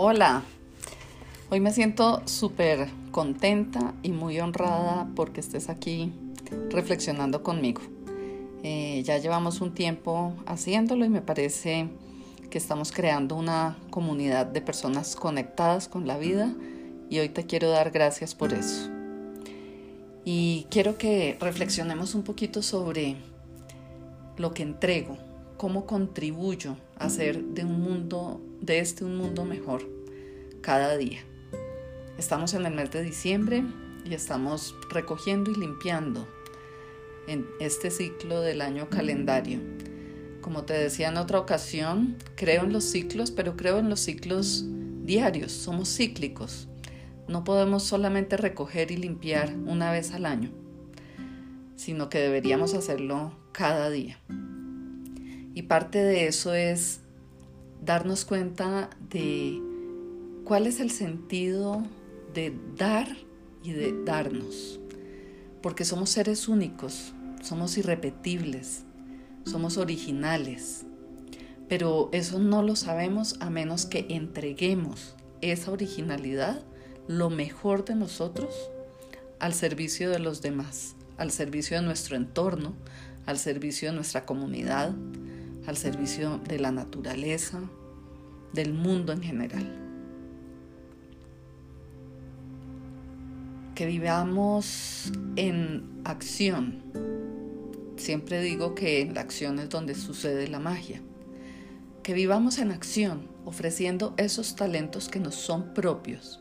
Hola, hoy me siento súper contenta y muy honrada porque estés aquí reflexionando conmigo. Eh, ya llevamos un tiempo haciéndolo y me parece que estamos creando una comunidad de personas conectadas con la vida y hoy te quiero dar gracias por eso. Y quiero que reflexionemos un poquito sobre lo que entrego, cómo contribuyo hacer de un mundo, de este un mundo mejor cada día. Estamos en el mes de diciembre y estamos recogiendo y limpiando en este ciclo del año calendario. Como te decía en otra ocasión, creo en los ciclos, pero creo en los ciclos diarios, somos cíclicos. No podemos solamente recoger y limpiar una vez al año, sino que deberíamos hacerlo cada día. Y parte de eso es darnos cuenta de cuál es el sentido de dar y de darnos. Porque somos seres únicos, somos irrepetibles, somos originales. Pero eso no lo sabemos a menos que entreguemos esa originalidad, lo mejor de nosotros, al servicio de los demás, al servicio de nuestro entorno, al servicio de nuestra comunidad, al servicio de la naturaleza, del mundo en general. Que vivamos en acción. Siempre digo que en la acción es donde sucede la magia. Que vivamos en acción, ofreciendo esos talentos que nos son propios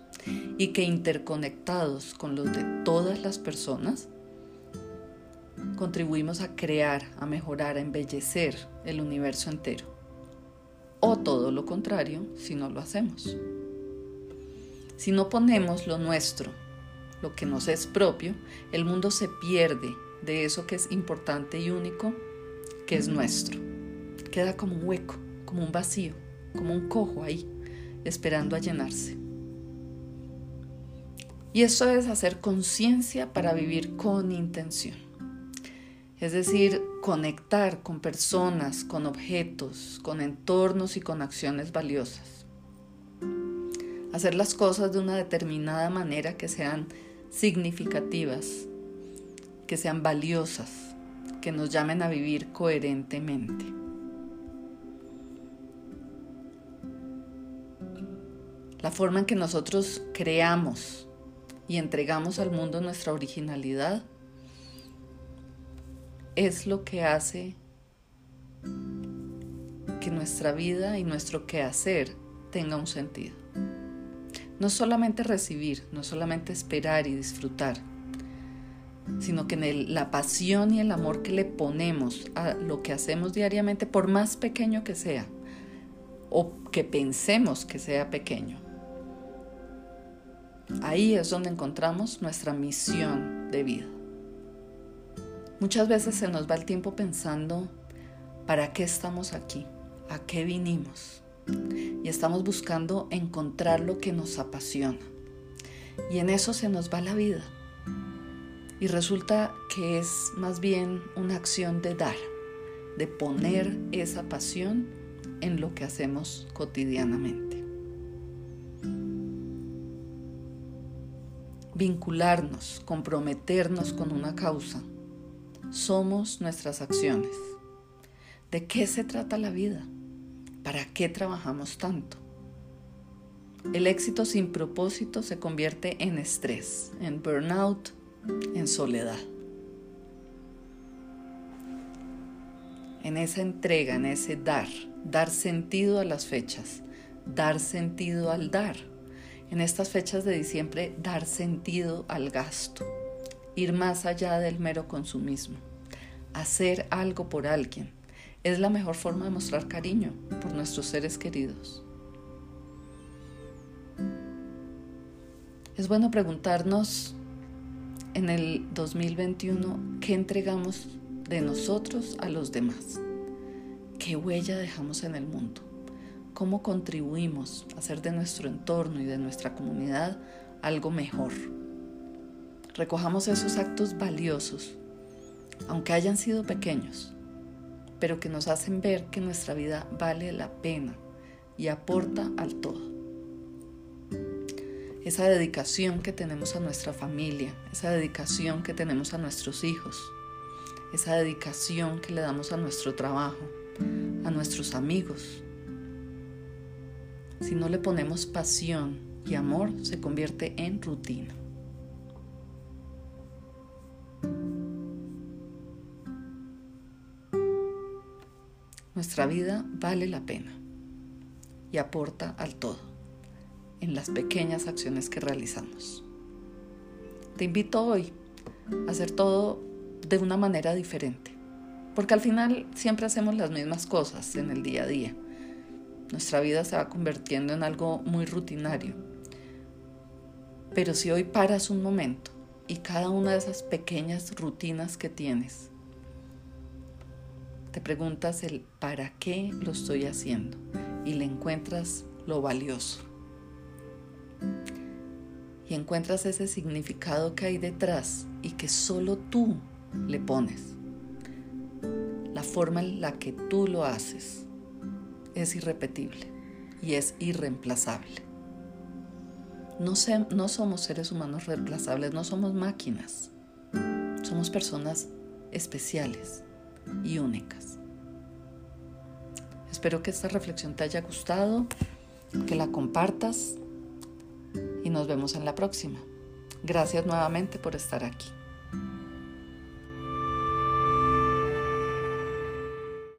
y que interconectados con los de todas las personas, contribuimos a crear, a mejorar, a embellecer el universo entero. O todo lo contrario si no lo hacemos. Si no ponemos lo nuestro, lo que nos es propio, el mundo se pierde de eso que es importante y único, que es nuestro. Queda como un hueco, como un vacío, como un cojo ahí, esperando a llenarse. Y eso es hacer conciencia para vivir con intención es decir, conectar con personas, con objetos, con entornos y con acciones valiosas. Hacer las cosas de una determinada manera que sean significativas, que sean valiosas, que nos llamen a vivir coherentemente. La forma en que nosotros creamos y entregamos al mundo nuestra originalidad es lo que hace que nuestra vida y nuestro quehacer tenga un sentido. No solamente recibir, no solamente esperar y disfrutar, sino que en la pasión y el amor que le ponemos a lo que hacemos diariamente, por más pequeño que sea, o que pensemos que sea pequeño, ahí es donde encontramos nuestra misión de vida. Muchas veces se nos va el tiempo pensando, ¿para qué estamos aquí? ¿A qué vinimos? Y estamos buscando encontrar lo que nos apasiona. Y en eso se nos va la vida. Y resulta que es más bien una acción de dar, de poner esa pasión en lo que hacemos cotidianamente. Vincularnos, comprometernos con una causa somos nuestras acciones. ¿De qué se trata la vida? ¿Para qué trabajamos tanto? El éxito sin propósito se convierte en estrés, en burnout, en soledad. En esa entrega, en ese dar, dar sentido a las fechas, dar sentido al dar. En estas fechas de diciembre, dar sentido al gasto ir más allá del mero consumismo, hacer algo por alguien. Es la mejor forma de mostrar cariño por nuestros seres queridos. Es bueno preguntarnos en el 2021 qué entregamos de nosotros a los demás, qué huella dejamos en el mundo, cómo contribuimos a hacer de nuestro entorno y de nuestra comunidad algo mejor recojamos esos actos valiosos, aunque hayan sido pequeños, pero que nos hacen ver que nuestra vida vale la pena y aporta al todo. esa dedicación que tenemos a nuestra familia, esa dedicación que tenemos a nuestros hijos, esa dedicación que le damos a nuestro trabajo, a nuestros amigos. Si no le ponemos pasión y amor, se convierte en rutina. Nuestra vida vale la pena y aporta al todo en las pequeñas acciones que realizamos. Te invito hoy a hacer todo de una manera diferente, porque al final siempre hacemos las mismas cosas en el día a día. Nuestra vida se va convirtiendo en algo muy rutinario. Pero si hoy paras un momento y cada una de esas pequeñas rutinas que tienes te preguntas el para qué lo estoy haciendo y le encuentras lo valioso. Y encuentras ese significado que hay detrás y que solo tú le pones. La forma en la que tú lo haces es irrepetible y es irreemplazable. No, no somos seres humanos reemplazables, no somos máquinas. Somos personas especiales y únicas. Espero que esta reflexión te haya gustado, que la compartas y nos vemos en la próxima. Gracias nuevamente por estar aquí.